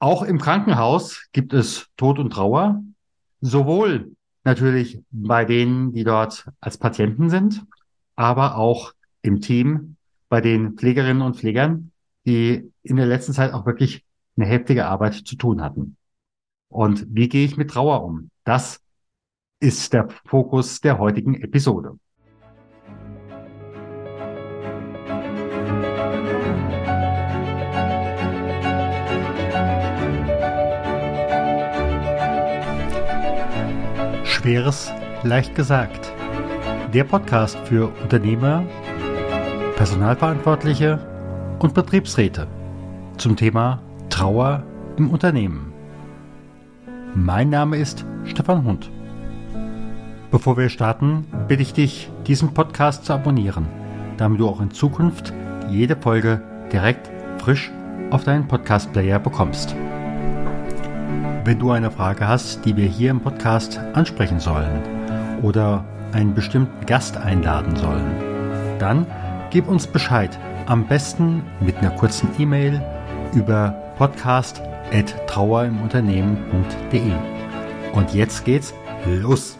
Auch im Krankenhaus gibt es Tod und Trauer, sowohl natürlich bei denen, die dort als Patienten sind, aber auch im Team bei den Pflegerinnen und Pflegern, die in der letzten Zeit auch wirklich eine heftige Arbeit zu tun hatten. Und wie gehe ich mit Trauer um? Das ist der Fokus der heutigen Episode. Schweres leicht gesagt. Der Podcast für Unternehmer, Personalverantwortliche und Betriebsräte zum Thema Trauer im Unternehmen. Mein Name ist Stefan Hund. Bevor wir starten, bitte ich dich, diesen Podcast zu abonnieren, damit du auch in Zukunft jede Folge direkt frisch auf deinen Podcast-Player bekommst. Wenn du eine Frage hast, die wir hier im Podcast ansprechen sollen oder einen bestimmten Gast einladen sollen, dann gib uns Bescheid. Am besten mit einer kurzen E-Mail über podcast.trauerimunternehmen.de. Und jetzt geht's los!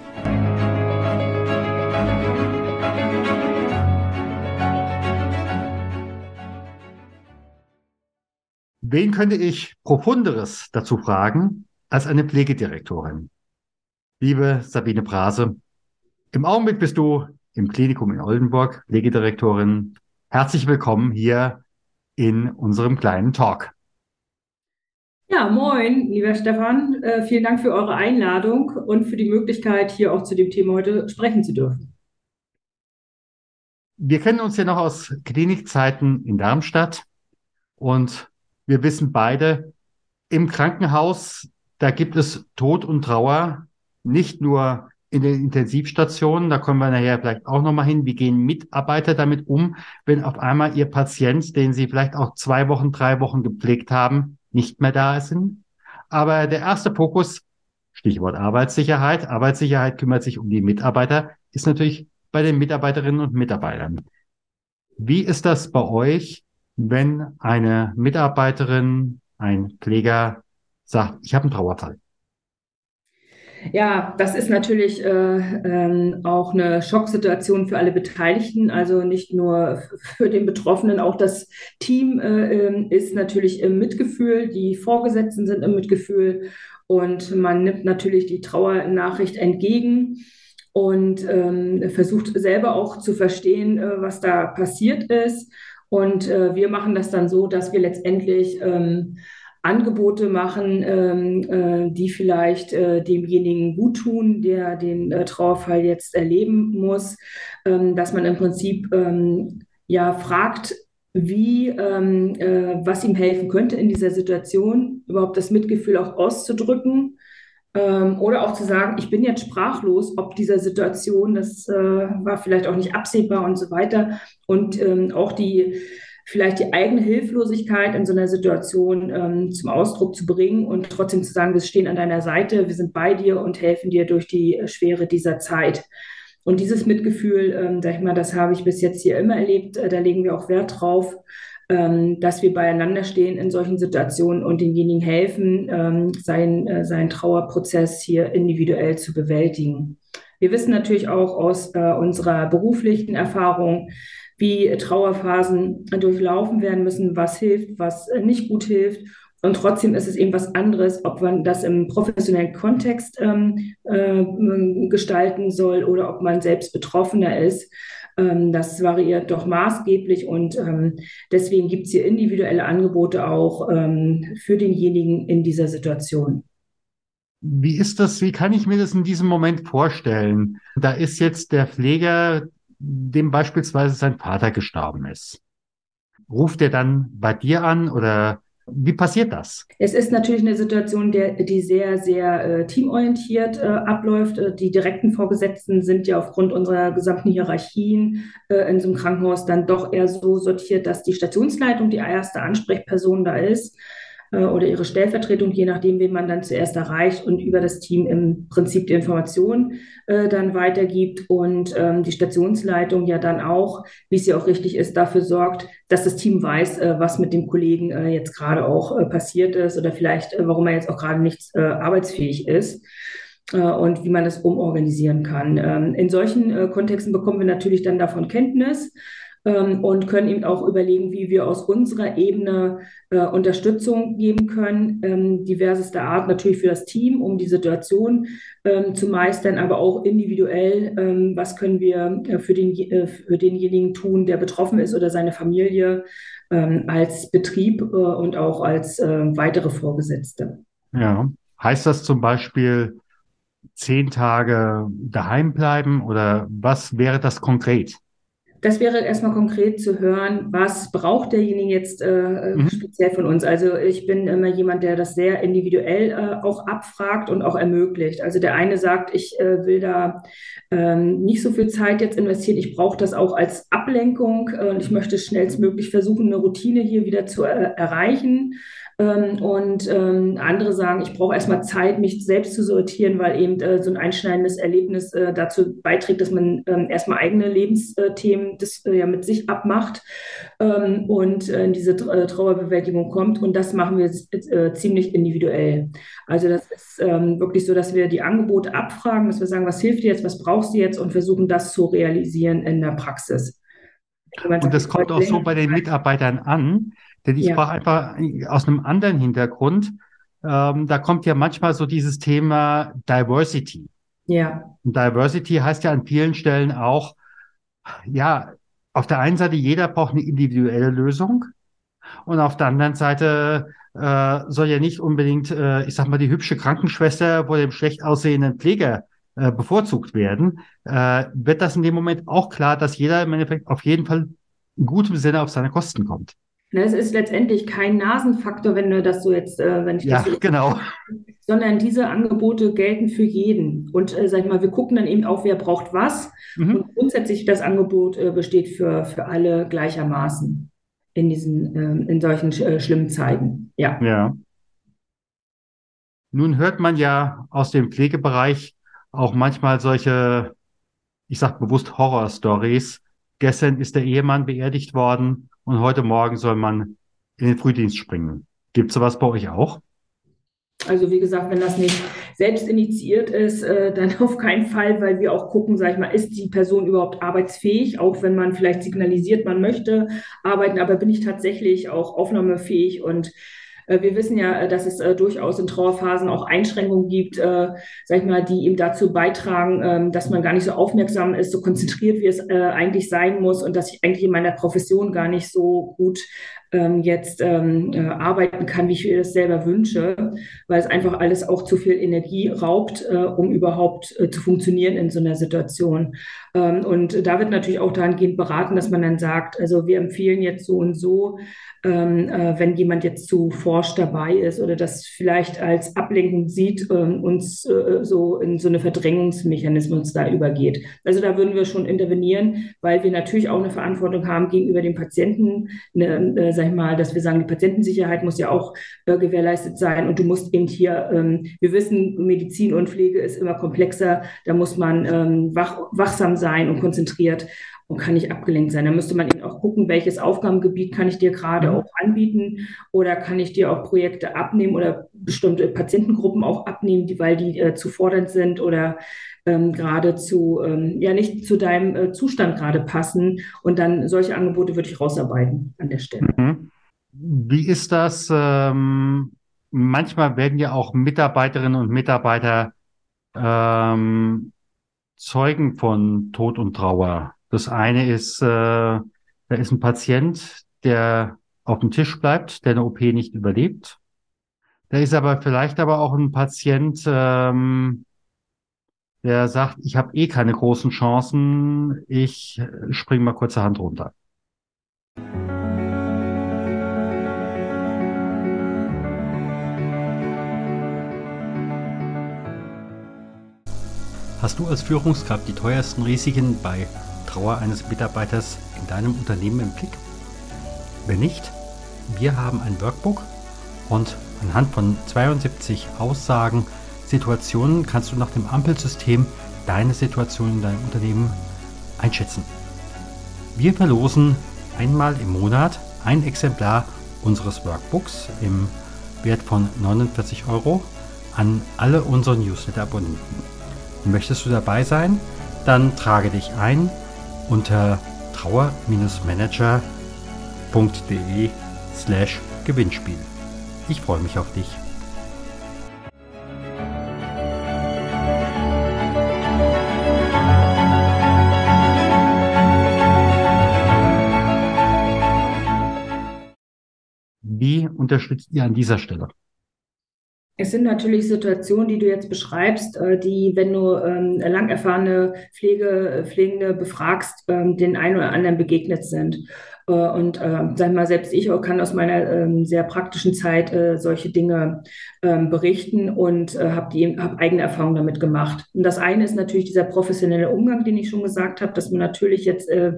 Wen könnte ich profunderes dazu fragen, als eine Pflegedirektorin. Liebe Sabine Brase, im Augenblick bist du im Klinikum in Oldenburg Pflegedirektorin. Herzlich willkommen hier in unserem kleinen Talk. Ja, moin, lieber Stefan. Äh, vielen Dank für eure Einladung und für die Möglichkeit, hier auch zu dem Thema heute sprechen zu dürfen. Wir kennen uns ja noch aus Klinikzeiten in Darmstadt und wir wissen beide, im Krankenhaus da gibt es Tod und Trauer, nicht nur in den Intensivstationen, da kommen wir nachher vielleicht auch nochmal hin, wie gehen Mitarbeiter damit um, wenn auf einmal ihr Patient, den sie vielleicht auch zwei Wochen, drei Wochen gepflegt haben, nicht mehr da sind. Aber der erste Fokus, Stichwort Arbeitssicherheit, Arbeitssicherheit kümmert sich um die Mitarbeiter, ist natürlich bei den Mitarbeiterinnen und Mitarbeitern. Wie ist das bei euch, wenn eine Mitarbeiterin, ein Pfleger sagt, ich habe einen Trauerfall. Ja, das ist natürlich äh, ähm, auch eine Schocksituation für alle Beteiligten, also nicht nur für den Betroffenen, auch das Team äh, ähm, ist natürlich im Mitgefühl, die Vorgesetzten sind im Mitgefühl und man nimmt natürlich die Trauernachricht entgegen und ähm, versucht selber auch zu verstehen, äh, was da passiert ist. Und äh, wir machen das dann so, dass wir letztendlich ähm, Angebote machen, ähm, äh, die vielleicht äh, demjenigen gut tun, der den äh, Trauerfall jetzt erleben muss, ähm, dass man im Prinzip ähm, ja fragt, wie, ähm, äh, was ihm helfen könnte in dieser Situation, überhaupt das Mitgefühl auch auszudrücken ähm, oder auch zu sagen, ich bin jetzt sprachlos, ob dieser Situation, das äh, war vielleicht auch nicht absehbar und so weiter. Und ähm, auch die vielleicht die eigene Hilflosigkeit in so einer Situation ähm, zum Ausdruck zu bringen und trotzdem zu sagen, wir stehen an deiner Seite, wir sind bei dir und helfen dir durch die äh, Schwere dieser Zeit. Und dieses Mitgefühl, ähm, sag ich mal, das habe ich bis jetzt hier immer erlebt. Äh, da legen wir auch Wert drauf, ähm, dass wir beieinander stehen in solchen Situationen und denjenigen helfen, ähm, seinen, äh, seinen Trauerprozess hier individuell zu bewältigen. Wir wissen natürlich auch aus äh, unserer beruflichen Erfahrung, wie Trauerphasen durchlaufen werden müssen, was hilft, was nicht gut hilft. Und trotzdem ist es eben was anderes, ob man das im professionellen Kontext ähm, äh, gestalten soll oder ob man selbst Betroffener ist. Ähm, das variiert doch maßgeblich und ähm, deswegen gibt es hier individuelle Angebote auch ähm, für denjenigen in dieser Situation. Wie ist das? Wie kann ich mir das in diesem Moment vorstellen? Da ist jetzt der Pfleger dem beispielsweise sein Vater gestorben ist. Ruft er dann bei dir an oder wie passiert das? Es ist natürlich eine Situation, der, die sehr, sehr äh, teamorientiert äh, abläuft. Äh, die direkten Vorgesetzten sind ja aufgrund unserer gesamten Hierarchien äh, in so einem Krankenhaus dann doch eher so sortiert, dass die Stationsleitung die erste Ansprechperson da ist. Äh, oder ihre Stellvertretung, je nachdem, wen man dann zuerst erreicht und über das Team im Prinzip die Informationen äh, dann weitergibt und ähm, die Stationsleitung ja dann auch, wie es ja auch richtig ist, dafür sorgt, dass das Team weiß, äh, was mit dem Kollegen äh, jetzt gerade auch äh, passiert ist oder vielleicht, äh, warum er jetzt auch gerade nicht arbeitsfähig ist und wie man das umorganisieren kann. Ähm, in solchen Kontexten bekommen wir natürlich dann davon Kenntnis ähm, und können eben auch überlegen, wie wir aus unserer Ebene äh, Unterstützung geben können, ähm, diversester Art natürlich für das Team, um die Situation ähm, zu meistern, aber auch individuell, ähm, was können wir äh, für, den, äh, für denjenigen tun, der betroffen ist oder seine Familie ähm, als Betrieb äh, und auch als äh, weitere Vorgesetzte. Ja, heißt das zum Beispiel, zehn Tage daheim bleiben oder was wäre das konkret? Das wäre erstmal konkret zu hören, was braucht derjenige jetzt äh, mhm. speziell von uns. Also ich bin immer jemand, der das sehr individuell äh, auch abfragt und auch ermöglicht. Also der eine sagt, ich äh, will da ähm, nicht so viel Zeit jetzt investieren, ich brauche das auch als Ablenkung äh, und ich möchte schnellstmöglich versuchen, eine Routine hier wieder zu äh, erreichen. Ähm, und ähm, andere sagen, ich brauche erstmal Zeit, mich selbst zu sortieren, weil eben äh, so ein einschneidendes Erlebnis äh, dazu beiträgt, dass man ähm, erstmal eigene Lebensthemen das äh, ja mit sich abmacht ähm, und äh, in diese äh, Trauerbewältigung kommt. Und das machen wir äh, ziemlich individuell. Also das ist ähm, wirklich so, dass wir die Angebote abfragen, dass wir sagen, was hilft dir jetzt, was brauchst du jetzt und versuchen das zu realisieren in der Praxis. Und das kommt auch so bei den Mitarbeitern an, denn ich ja. sprach einfach aus einem anderen Hintergrund. Ähm, da kommt ja manchmal so dieses Thema Diversity. Ja. Und Diversity heißt ja an vielen Stellen auch, ja, auf der einen Seite, jeder braucht eine individuelle Lösung. Und auf der anderen Seite äh, soll ja nicht unbedingt, äh, ich sag mal, die hübsche Krankenschwester vor dem schlecht aussehenden Pfleger äh, bevorzugt werden. Äh, wird das in dem Moment auch klar, dass jeder im Endeffekt auf jeden Fall in gutem Sinne auf seine Kosten kommt? Ne, es ist letztendlich kein Nasenfaktor, wenn du das so jetzt, äh, wenn ich ja, das so genau. sondern diese Angebote gelten für jeden. Und äh, sag ich mal, wir gucken dann eben auch, wer braucht was. Mhm. Und grundsätzlich das Angebot äh, besteht für, für alle gleichermaßen in diesen, äh, in solchen äh, schlimmen Zeiten. Ja. Ja. Nun hört man ja aus dem Pflegebereich auch manchmal solche, ich sag bewusst Horror-Stories. Gestern ist der Ehemann beerdigt worden und heute Morgen soll man in den Frühdienst springen. Gibt es sowas bei euch auch? Also wie gesagt, wenn das nicht selbst initiiert ist, äh, dann auf keinen Fall, weil wir auch gucken, sag ich mal, ist die Person überhaupt arbeitsfähig, auch wenn man vielleicht signalisiert, man möchte arbeiten, aber bin ich tatsächlich auch aufnahmefähig und wir wissen ja, äh, dass es äh, durchaus in Trauerphasen auch Einschränkungen gibt, sag ich mal, die eben dazu beitragen, ähm, dass man gar nicht so aufmerksam ist, so konzentriert, wie es eigentlich sein muss und dass ich eigentlich in meiner Profession gar nicht so gut ähm, jetzt ähm, äh, arbeiten kann, wie ich mir das selber wünsche, weil es einfach alles auch zu viel Energie raubt, äh, um überhaupt äh, zu funktionieren in so einer Situation. Ähm, und da wird natürlich auch dahingehend beraten, dass man dann sagt, also wir empfehlen jetzt so und so, ähm, äh, wenn jemand jetzt zu forsch dabei ist oder das vielleicht als Ablenkung sieht, ähm, uns äh, so in so eine Verdrängungsmechanismus da übergeht. Also da würden wir schon intervenieren, weil wir natürlich auch eine Verantwortung haben gegenüber dem Patienten, eine, äh, sag ich mal, dass wir sagen, die Patientensicherheit muss ja auch äh, gewährleistet sein. Und du musst eben hier, ähm, wir wissen, Medizin und Pflege ist immer komplexer, da muss man ähm, wach, wachsam sein und konzentriert und kann nicht abgelenkt sein. Da müsste man eben auch gucken, welches Aufgabengebiet kann ich dir gerade mhm. auch anbieten oder kann ich dir auch Projekte abnehmen oder bestimmte Patientengruppen auch abnehmen, die, weil die äh, zu fordernd sind oder ähm, gerade zu, ähm, ja, nicht zu deinem äh, Zustand gerade passen. Und dann solche Angebote würde ich rausarbeiten an der Stelle. Mhm. Wie ist das? Ähm, manchmal werden ja auch Mitarbeiterinnen und Mitarbeiter ähm, Zeugen von Tod und Trauer. Das eine ist, äh, da ist ein Patient, der auf dem Tisch bleibt, der eine OP nicht überlebt. Da ist aber vielleicht aber auch ein Patient, ähm, der sagt, ich habe eh keine großen Chancen, ich spring mal kurz Hand runter. Hast du als Führungskraft die teuersten Risiken bei Trauer eines Mitarbeiters in deinem Unternehmen im Blick? Wenn nicht, wir haben ein Workbook Und anhand von 72 Aussagen, Situationen kannst du nach dem Ampelsystem deine Situation in deinem Unternehmen einschätzen. Wir verlosen einmal im Monat ein Exemplar unseres Workbooks im Wert von 49 Euro an alle unsere Newsletter-Abonnenten. Möchtest du dabei sein? Dann trage dich ein unter trauer-manager.de slash Gewinnspiel. Ich freue mich auf dich. Wie unterstützt ihr an dieser Stelle? Es sind natürlich Situationen, die du jetzt beschreibst, äh, die, wenn du ähm, lang erfahrene Pflege, Pflegende befragst, ähm, den einen oder anderen begegnet sind. Äh, und äh, sag mal, selbst ich kann aus meiner ähm, sehr praktischen Zeit äh, solche Dinge ähm, berichten und äh, habe hab eigene Erfahrungen damit gemacht. Und das eine ist natürlich dieser professionelle Umgang, den ich schon gesagt habe, dass man natürlich jetzt, äh,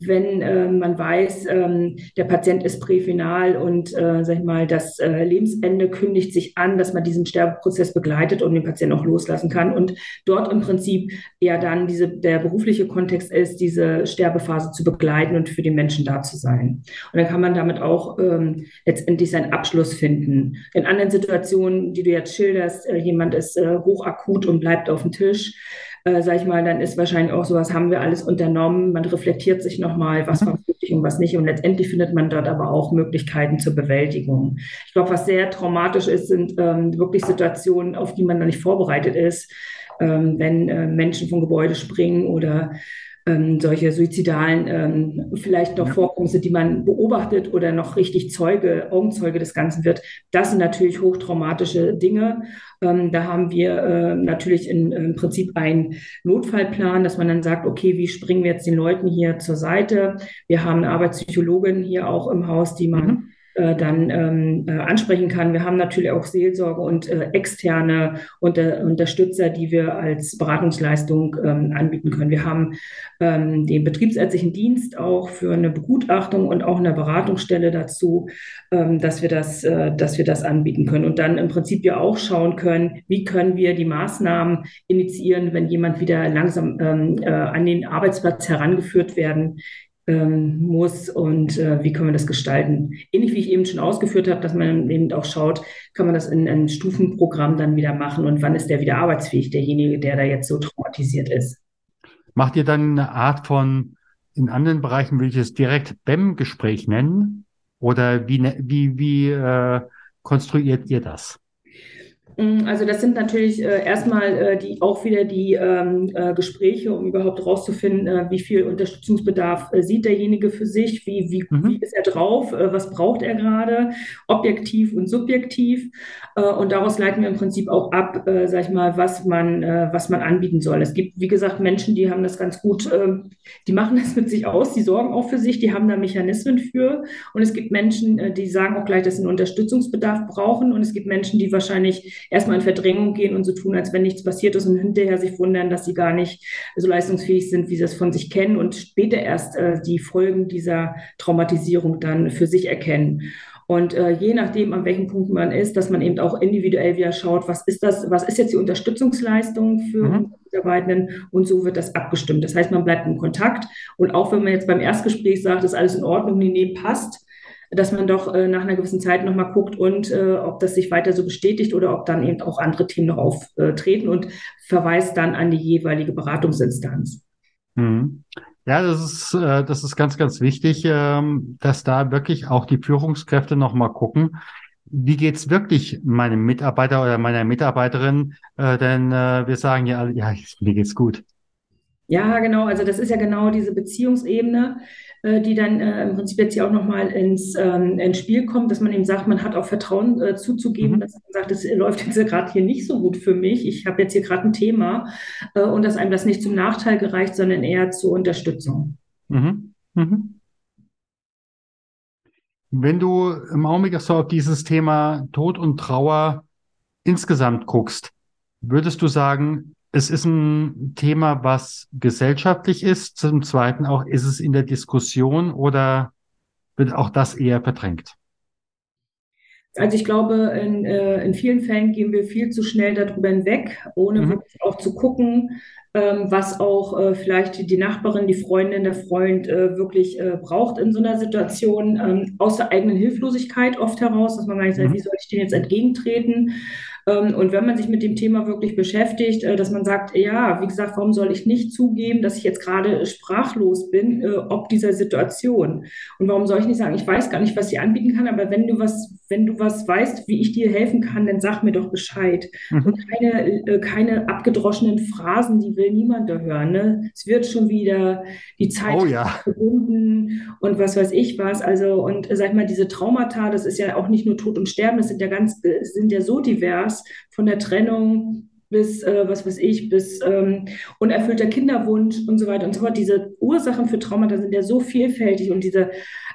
wenn äh, man weiß, ähm, der Patient ist präfinal und äh, sag ich mal, das äh, Lebensende kündigt sich an, dass man diesen Sterbeprozess begleitet und den Patienten auch loslassen kann und dort im Prinzip ja dann diese, der berufliche Kontext ist, diese Sterbephase zu begleiten und für den Menschen da zu sein. Und dann kann man damit auch ähm, letztendlich seinen Abschluss finden. In anderen Situationen Situation, die du jetzt schilderst, äh, jemand ist äh, hochakut und bleibt auf dem Tisch, äh, sag ich mal, dann ist wahrscheinlich auch sowas, haben wir alles unternommen, man reflektiert sich nochmal, was war wichtig und was nicht und letztendlich findet man dort aber auch Möglichkeiten zur Bewältigung. Ich glaube, was sehr traumatisch ist, sind ähm, wirklich Situationen, auf die man noch nicht vorbereitet ist, ähm, wenn äh, Menschen vom Gebäude springen oder ähm, solche suizidalen ähm, vielleicht noch ja. Vorkommnisse, die man beobachtet oder noch richtig Zeuge, Augenzeuge des Ganzen wird. Das sind natürlich hochtraumatische Dinge. Ähm, da haben wir äh, natürlich in, im Prinzip einen Notfallplan, dass man dann sagt, okay, wie springen wir jetzt den Leuten hier zur Seite? Wir haben eine Arbeitspsychologin hier auch im Haus, die man mhm äh, dann ähm, äh, ansprechen kann. Wir haben natürlich auch Seelsorge und äh, externe unter, Unterstützer, die wir als Beratungsleistung ähm, anbieten können. Wir haben ähm, den betriebsärztlichen Dienst auch für eine Begutachtung und auch eine Beratungsstelle dazu, ähm, dass wir das, äh, dass wir das anbieten können und dann im Prinzip ja auch schauen können, wie können wir die Maßnahmen initiieren, wenn jemand wieder langsam ähm, äh, an den Arbeitsplatz herangeführt werden ähm, muss und äh, wie können wir das gestalten. Ähnlich wie ich eben schon ausgeführt habe, dass man eben auch schaut, kann man das in einem Stufenprogramm dann wieder machen und wann ist der wieder arbeitsfähig, derjenige, der da jetzt so traumatisiert ist. Macht ihr dann eine Art von, in anderen Bereichen will ich es direkt BEM-Gespräch nennen? Oder wie, ne, wie, wie äh, konstruiert ihr das? Mm, also das sind natürlich äh, erstmal äh, die auch wieder die ähm, äh, Gespräche, um überhaupt herauszufinden, äh, wie viel Unterstützungsbedarf äh, sieht derjenige für sich, wie, wie, mhm. wie ist er drauf, äh, was braucht er gerade, objektiv und subjektiv. und daraus leiten wir im Prinzip auch ab, äh, sag ich mal, was man, was man anbieten soll. Es gibt, wie gesagt, Menschen, die haben das ganz gut, ähm, die machen das mit sich aus, die sorgen auch für sich, die haben da Mechanismen für. Und es gibt Menschen, die sagen auch gleich, dass sie einen Unterstützungsbedarf brauchen. Und es gibt Menschen, die wahrscheinlich erstmal in Verdrängung gehen und so tun, als wenn nichts passiert ist und hinterher sich wundern, dass sie gar nicht so leistungsfähig sind, wie sie es von sich kennen und später erst äh, die Folgen dieser Traumatisierung dann für sich erkennen. Und äh, je nachdem, an welchem Punkt man ist, dass man eben auch individuell wieder schaut, was ist das, was ist jetzt die Unterstützungsleistung für mhm. Mitarbeitenden und so wird das abgestimmt. Das heißt, man bleibt in Kontakt und auch wenn man jetzt beim Erstgespräch sagt, ist alles in Ordnung, nee, nee, passt, dass man doch äh, nach einer gewissen Zeit nochmal guckt und äh, ob das sich weiter so bestätigt oder ob dann eben auch andere Themen noch auftreten und verweist dann an die jeweilige Beratungsinstanz. Mhm. Ja, das ist, äh, das ist ganz, ganz wichtig, ähm, dass da wirklich auch die Führungskräfte nochmal gucken, wie geht's wirklich meinem Mitarbeiter oder meiner Mitarbeiterin? Äh, denn äh, wir sagen ja alle, ja, mir geht's gut. Ja, genau. Also das ist ja genau diese Beziehungsebene, die dann äh, im Prinzip jetzt hier auch nochmal ins, ähm, ins Spiel kommt, dass man eben sagt, man hat auch Vertrauen äh, zuzugeben, mhm. dass man sagt, es läuft jetzt gerade hier nicht so gut für mich. Ich habe jetzt hier gerade ein Thema äh, und dass einem das nicht zum Nachteil gereicht, sondern eher zur Unterstützung. Mhm. Mhm. Wenn du im Augenblick so auf dieses Thema Tod und Trauer insgesamt guckst, würdest du sagen, es ist ein Thema, was gesellschaftlich ist. Zum Zweiten auch, ist es in der Diskussion oder wird auch das eher verdrängt? Also ich glaube, in, äh, in vielen Fällen gehen wir viel zu schnell darüber hinweg, ohne Mhm. wirklich auch zu gucken, ähm, was auch äh, vielleicht die Nachbarin, die Freundin, der Freund äh, wirklich äh, braucht in so einer Situation, ähm, aus der eigenen Hilflosigkeit oft heraus, dass man gar nicht sagt, wie Mhm. soll ich dem jetzt entgegentreten? Ähm, und wenn man sich mit dem Thema wirklich beschäftigt, äh, dass man sagt, ja, wie gesagt, warum soll ich nicht zugeben, dass ich jetzt gerade sprachlos bin, äh, ob dieser Situation? Und warum soll ich nicht sagen, ich weiß gar nicht, was ich anbieten kann, aber wenn du was, wenn du was weißt, wie ich dir helfen kann, dann sag mir doch Bescheid. Und Mhm. keine, äh, keine abgedroschenen Phrasen, die will niemand da hören. Ne? Es wird schon wieder, die Zeit Oh ja. gebunden und was weiß ich was. Also, und äh, sag mal, diese Traumata, das ist ja auch nicht nur Tod und Sterben, das sind ja ganz, äh, sind ja so divers von der Trennung bis, äh, was weiß ich, bis ähm, unerfüllter Kinderwunsch und so weiter und so fort. Diese Ursachen für Traumata sind ja so vielfältig und diese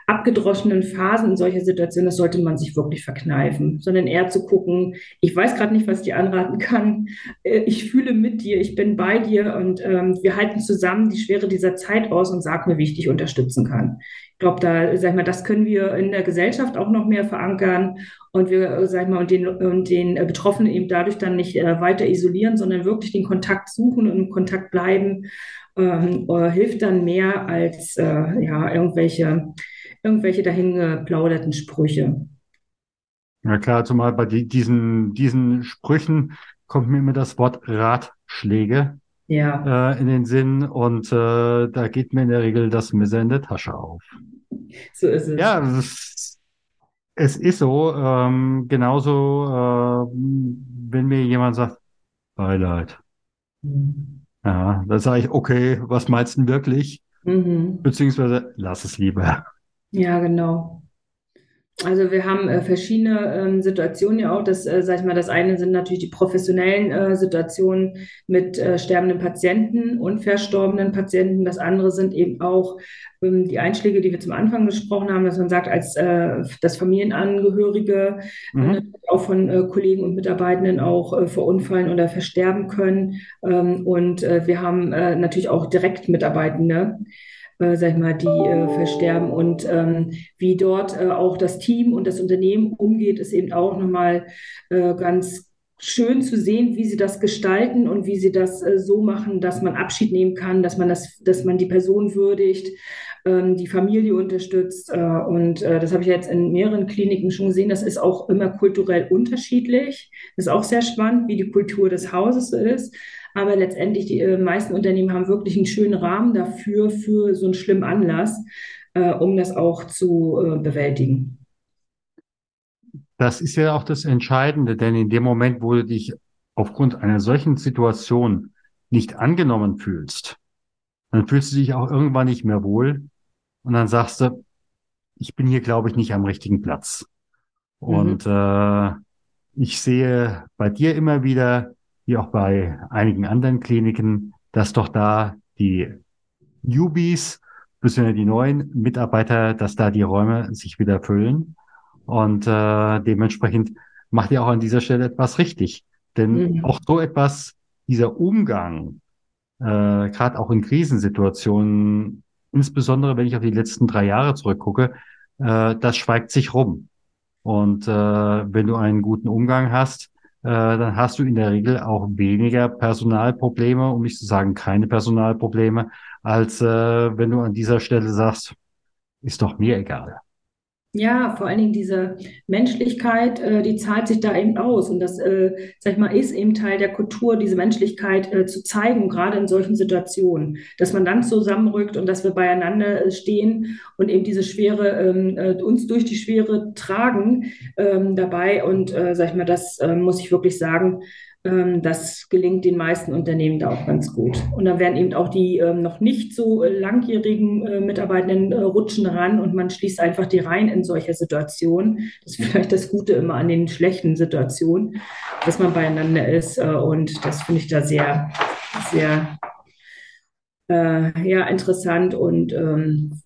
abgedroschenen Phasen in solcher Situationen, das sollte man sich wirklich verkneifen, sondern eher zu gucken, ich weiß gerade nicht, was ich dir anraten kann, Äh, ich fühle mit dir, ich bin bei dir und ähm, wir halten zusammen die Schwere dieser Zeit aus und sag mir, wie ich dich unterstützen kann. Ich glaube, da, sag ich mal, das können wir in der Gesellschaft auch noch mehr verankern und wir, äh, sag ich mal, und den, und den äh, Betroffenen eben dadurch dann nicht äh, weiter isolieren, sondern wirklich den Kontakt suchen und im Kontakt bleiben, ähm, äh, hilft dann mehr als äh, ja, irgendwelche, irgendwelche dahingeplauderten Sprüche. Ja klar, zumal bei die, diesen, diesen Sprüchen kommt mir immer das Wort Ratschläge Ja, äh, in den Sinn und äh, da geht mir in der Regel das Messer in der Tasche auf. so ist es. Ja, es, es ist so. Ähm, genauso, äh, wenn mir jemand sagt, Beileid. Ja, dann sage ich, okay, was meinst du denn wirklich? Mhm. Beziehungsweise lass es lieber. Ja, genau. Also wir haben äh, verschiedene ähm, Situationen ja auch. Das, äh, sag ich mal, das eine sind natürlich die professionellen äh, Situationen mit äh, sterbenden Patienten und verstorbenen Patienten. Das andere sind eben auch ähm, die Einschläge, die wir zum Anfang besprochen haben, dass man sagt, als äh, dass Familienangehörige äh, Mhm. natürlich auch von äh, Kollegen und Mitarbeitenden auch äh, verunfallen oder versterben können. Ähm, und äh, wir haben äh, natürlich auch direkt Mitarbeitende äh, sag ich mal, die äh, versterben. Und ähm, wie dort äh, auch das Team und das Unternehmen umgeht, ist eben auch nochmal äh, ganz schön zu sehen, wie sie das gestalten und wie sie das äh, so machen, dass man Abschied nehmen kann, dass man das, dass man die Person würdigt, ähm, die Familie unterstützt. Äh, und äh, das habe ich jetzt in mehreren Kliniken schon gesehen. Das ist auch immer kulturell unterschiedlich. Das ist auch sehr spannend, wie die Kultur des Hauses ist. Aber letztendlich, die äh, meisten Unternehmen haben wirklich einen schönen Rahmen dafür, für so einen schlimmen Anlass, äh, um das auch zu äh, bewältigen. Das ist ja auch das Entscheidende, denn in dem Moment, wo du dich aufgrund einer solchen Situation nicht angenommen fühlst, dann fühlst du dich auch irgendwann nicht mehr wohl und dann sagst du, ich bin hier, glaube ich, nicht am richtigen Platz. Mhm. Und äh, ich sehe bei dir immer wieder, wie auch bei einigen anderen Kliniken, dass doch da die Newbies, beziehungsweise die neuen Mitarbeiter, dass da die Räume sich wieder füllen. Und äh, dementsprechend macht ihr auch an dieser Stelle etwas richtig. Denn Mhm. auch so etwas, dieser Umgang, äh, gerade auch in Krisensituationen, insbesondere wenn ich auf die letzten drei Jahre zurückgucke, äh, das schweigt sich rum. Und äh, wenn du einen guten Umgang hast, dann hast du in der Regel auch weniger Personalprobleme, um nicht zu sagen keine Personalprobleme, als äh, wenn du an dieser Stelle sagst, ist doch mir egal. Ja, vor allen Dingen diese Menschlichkeit, äh, die zahlt sich da eben aus. Und das, äh, sag ich mal, ist eben Teil der Kultur, diese Menschlichkeit äh, zu zeigen, gerade in solchen Situationen. Dass man dann zusammenrückt und dass wir beieinander äh, stehen und eben diese Schwere, ähm, äh, uns durch die Schwere tragen ähm, dabei. Und äh, sag ich mal, das muss ich wirklich sagen, das gelingt den meisten Unternehmen da auch ganz gut. Und dann werden eben auch die ähm, noch nicht so äh, langjährigen äh, Mitarbeitenden äh, rutschen ran und man schließt einfach die Reihen in solcher Situationen. Das ist vielleicht das Gute immer an den schlechten Situationen, dass man beieinander ist. Äh, und das finde ich da sehr, sehr äh, ja, interessant und ähm,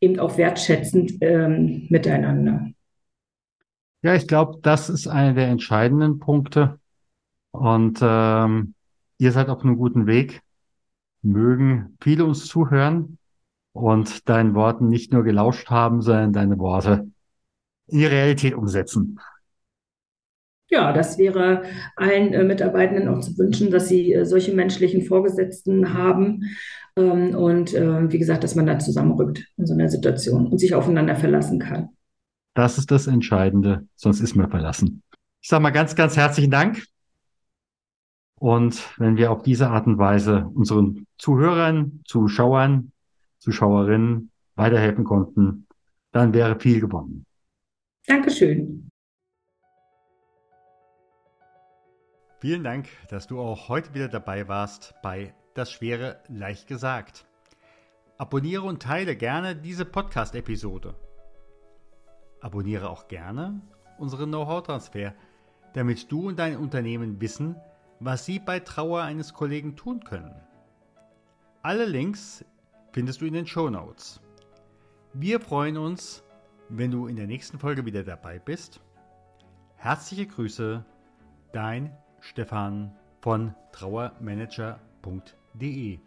eben auch wertschätzend ähm, miteinander. Ja, ich glaube, das ist einer der entscheidenden Punkte. Und ähm, ihr seid auf einem guten Weg. Mögen viele uns zuhören und deinen Worten nicht nur gelauscht haben, sondern deine Worte in die Realität umsetzen. Ja, das wäre allen äh, Mitarbeitenden auch zu wünschen, dass sie äh, solche menschlichen Vorgesetzten haben. Ähm, und äh, wie gesagt, dass man da zusammenrückt in so einer Situation und sich aufeinander verlassen kann. Das ist das Entscheidende, sonst ist man verlassen. Ich sage mal ganz, ganz herzlichen Dank. Und wenn wir auf diese Art und Weise unseren Zuhörern, Zuschauern, Zuschauerinnen weiterhelfen konnten, dann wäre viel gewonnen. Dankeschön. Vielen Dank, dass du auch heute wieder dabei warst bei Das Schwere leicht gesagt. Abonniere und teile gerne diese Podcast-Episode. Abonniere auch gerne unseren Know-how-Transfer, damit du und dein Unternehmen wissen, was sie bei Trauer eines Kollegen tun können. Alle Links findest du in den Show Notes. Wir freuen uns, wenn du in der nächsten Folge wieder dabei bist. Herzliche Grüße, dein Stefan von trauermanager.de